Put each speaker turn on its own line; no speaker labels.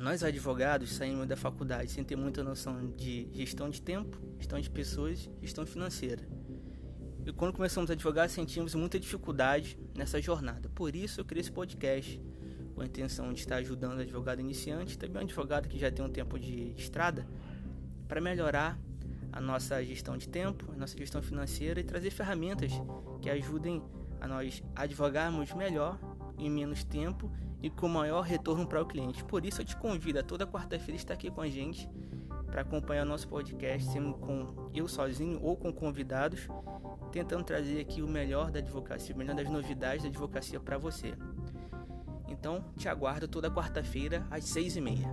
Nós advogados saímos da faculdade sem ter muita noção de gestão de tempo, gestão de pessoas, gestão financeira. E quando começamos a advogar, sentimos muita dificuldade nessa jornada. Por isso eu criei esse podcast com a intenção de estar ajudando o advogado iniciante, também um advogado que já tem um tempo de estrada, para melhorar a nossa gestão de tempo, a nossa gestão financeira e trazer ferramentas que ajudem a nós advogarmos melhor em menos tempo e com maior retorno para o cliente. Por isso eu te convido a toda quarta-feira estar aqui com a gente para acompanhar nosso podcast, sendo com eu sozinho ou com convidados, tentando trazer aqui o melhor da advocacia, o melhor das novidades da advocacia para você. Então, te aguardo toda quarta-feira às seis e meia.